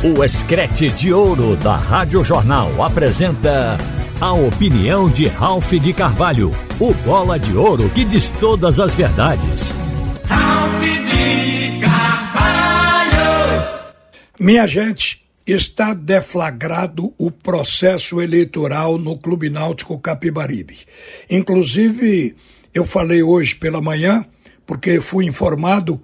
O Escrete de Ouro da Rádio Jornal apresenta a opinião de Ralph de Carvalho, o bola de ouro que diz todas as verdades. Ralph de Carvalho! Minha gente, está deflagrado o processo eleitoral no Clube Náutico Capibaribe. Inclusive, eu falei hoje pela manhã, porque fui informado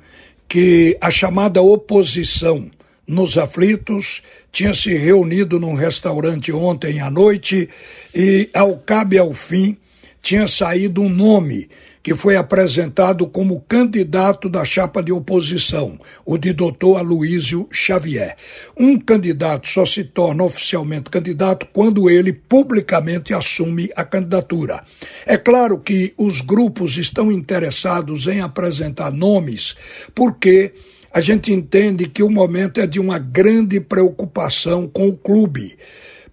que a chamada oposição nos aflitos tinha se reunido num restaurante ontem à noite e, ao cabo e ao fim, tinha saído um nome que foi apresentado como candidato da chapa de oposição, o de doutor Aloísio Xavier. Um candidato só se torna oficialmente candidato quando ele publicamente assume a candidatura. É claro que os grupos estão interessados em apresentar nomes porque a gente entende que o momento é de uma grande preocupação com o clube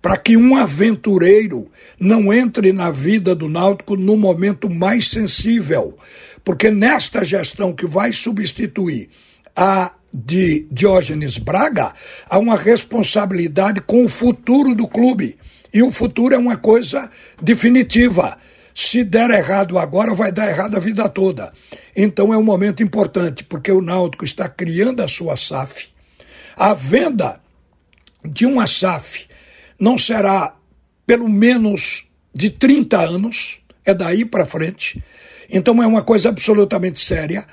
para que um aventureiro não entre na vida do Náutico no momento mais sensível, porque nesta gestão que vai substituir a de Diógenes Braga, há uma responsabilidade com o futuro do clube. E o futuro é uma coisa definitiva. Se der errado agora, vai dar errado a vida toda. Então é um momento importante, porque o Náutico está criando a sua SAF. A venda de uma SAF não será pelo menos de 30 anos, é daí para frente. Então é uma coisa absolutamente séria.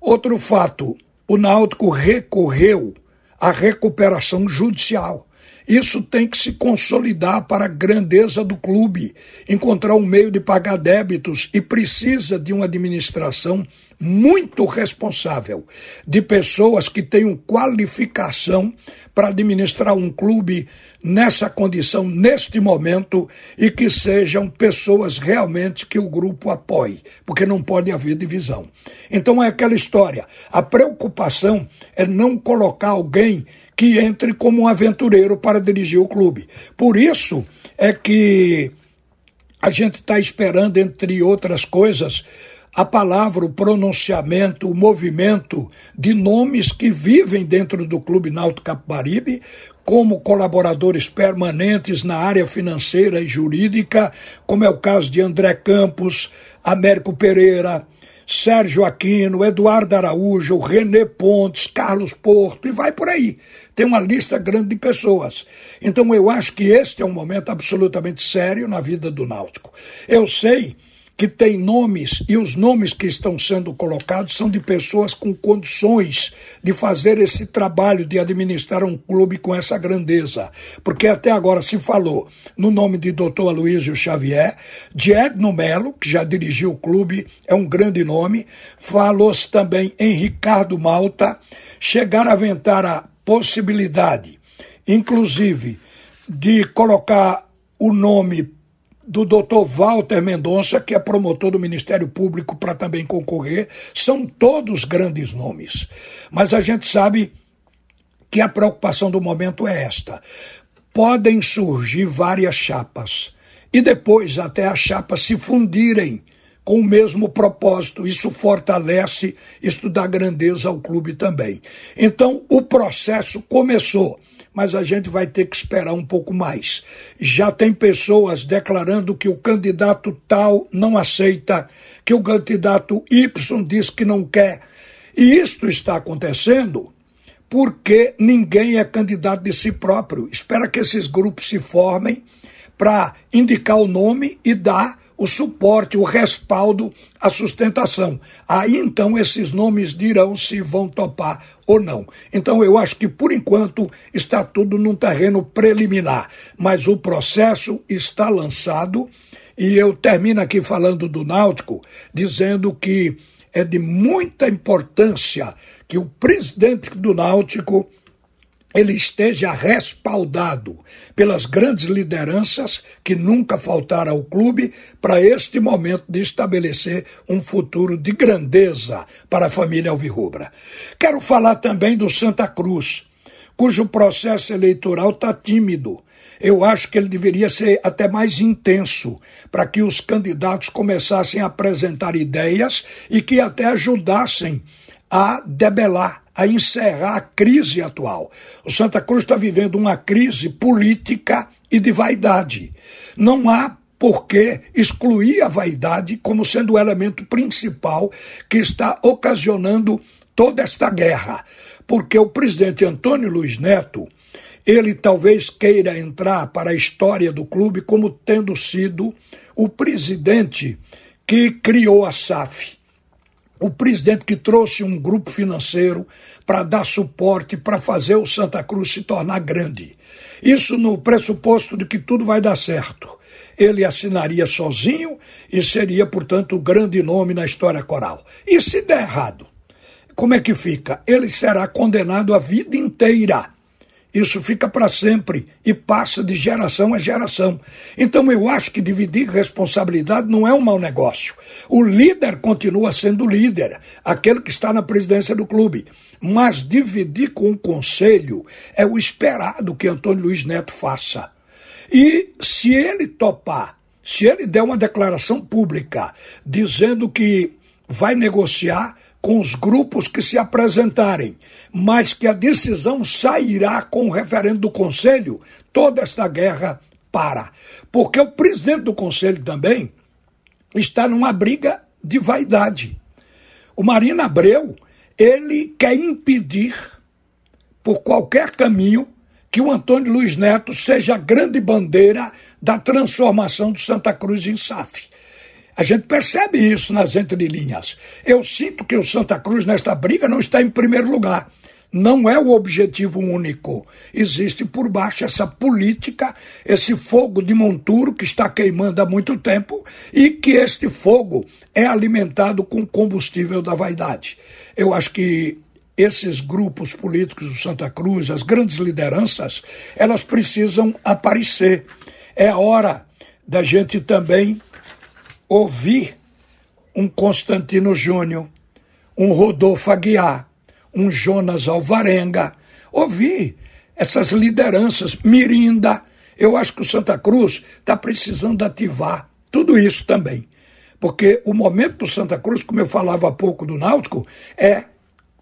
Outro fato, o Náutico recorreu à recuperação judicial. Isso tem que se consolidar para a grandeza do clube, encontrar um meio de pagar débitos e precisa de uma administração muito responsável, de pessoas que tenham qualificação para administrar um clube nessa condição, neste momento, e que sejam pessoas realmente que o grupo apoie, porque não pode haver divisão. Então é aquela história. A preocupação é não colocar alguém que entre como um aventureiro para dirigir o clube. Por isso é que a gente está esperando, entre outras coisas, a palavra, o pronunciamento, o movimento de nomes que vivem dentro do Clube Náutico Capibaribe como colaboradores permanentes na área financeira e jurídica, como é o caso de André Campos, Américo Pereira, Sérgio Aquino, Eduardo Araújo, René Pontes, Carlos Porto, e vai por aí. Tem uma lista grande de pessoas. Então eu acho que este é um momento absolutamente sério na vida do Náutico. Eu sei que tem nomes, e os nomes que estão sendo colocados são de pessoas com condições de fazer esse trabalho de administrar um clube com essa grandeza. Porque até agora se falou no nome de Dr. Aloysio Xavier, de Edno Melo, que já dirigiu o clube, é um grande nome, falou-se também em Ricardo Malta, chegar a aventar a possibilidade, inclusive, de colocar o nome do doutor Walter Mendonça, que é promotor do Ministério Público para também concorrer, são todos grandes nomes. Mas a gente sabe que a preocupação do momento é esta. Podem surgir várias chapas e depois até as chapas se fundirem com o mesmo propósito. Isso fortalece, isso dá grandeza ao clube também. Então, o processo começou mas a gente vai ter que esperar um pouco mais. Já tem pessoas declarando que o candidato tal não aceita, que o candidato Y diz que não quer. E isto está acontecendo porque ninguém é candidato de si próprio. Espera que esses grupos se formem para indicar o nome e dar o suporte, o respaldo, a sustentação. Aí então esses nomes dirão se vão topar ou não. Então eu acho que por enquanto está tudo num terreno preliminar, mas o processo está lançado e eu termino aqui falando do Náutico, dizendo que é de muita importância que o presidente do Náutico ele esteja respaldado pelas grandes lideranças que nunca faltaram ao clube para este momento de estabelecer um futuro de grandeza para a família Alvirrubra. Quero falar também do Santa Cruz, cujo processo eleitoral está tímido. Eu acho que ele deveria ser até mais intenso, para que os candidatos começassem a apresentar ideias e que até ajudassem a debelar, a encerrar a crise atual. O Santa Cruz está vivendo uma crise política e de vaidade. Não há por que excluir a vaidade como sendo o elemento principal que está ocasionando toda esta guerra. Porque o presidente Antônio Luiz Neto, ele talvez queira entrar para a história do clube como tendo sido o presidente que criou a SAF o presidente que trouxe um grupo financeiro para dar suporte para fazer o Santa Cruz se tornar grande. Isso no pressuposto de que tudo vai dar certo. Ele assinaria sozinho e seria, portanto, o grande nome na história coral. E se der errado? Como é que fica? Ele será condenado a vida inteira isso fica para sempre e passa de geração a geração. Então eu acho que dividir responsabilidade não é um mau negócio. O líder continua sendo líder, aquele que está na presidência do clube. Mas dividir com o conselho é o esperado que Antônio Luiz Neto faça. E se ele topar, se ele der uma declaração pública dizendo que vai negociar com os grupos que se apresentarem, mas que a decisão sairá com o referendo do Conselho, toda esta guerra para. Porque o presidente do Conselho também está numa briga de vaidade. O Marina Abreu, ele quer impedir, por qualquer caminho, que o Antônio Luiz Neto seja a grande bandeira da transformação do Santa Cruz em SAF. A gente percebe isso nas entrelinhas. Eu sinto que o Santa Cruz, nesta briga, não está em primeiro lugar. Não é o objetivo único. Existe por baixo essa política, esse fogo de monturo que está queimando há muito tempo e que este fogo é alimentado com combustível da vaidade. Eu acho que esses grupos políticos do Santa Cruz, as grandes lideranças, elas precisam aparecer. É hora da gente também ouvir um Constantino Júnior, um Rodolfo Aguiar, um Jonas Alvarenga, ouvir essas lideranças, Mirinda. Eu acho que o Santa Cruz está precisando ativar tudo isso também. Porque o momento do Santa Cruz, como eu falava há pouco do Náutico, é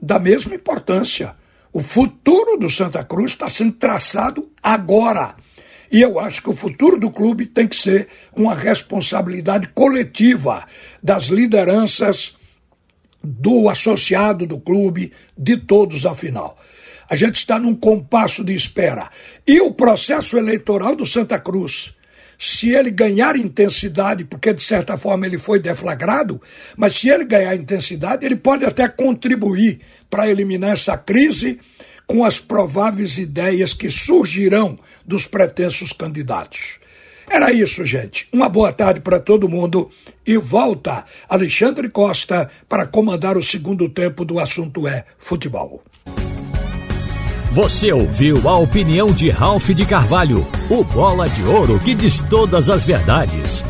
da mesma importância. O futuro do Santa Cruz está sendo traçado agora. E eu acho que o futuro do clube tem que ser uma responsabilidade coletiva das lideranças, do associado do clube, de todos, afinal. A gente está num compasso de espera. E o processo eleitoral do Santa Cruz, se ele ganhar intensidade, porque de certa forma ele foi deflagrado, mas se ele ganhar intensidade, ele pode até contribuir para eliminar essa crise com as prováveis ideias que surgirão dos pretensos candidatos. Era isso, gente. Uma boa tarde para todo mundo e volta Alexandre Costa para comandar o segundo tempo do assunto é futebol. Você ouviu a opinião de Ralph de Carvalho, o bola de ouro que diz todas as verdades.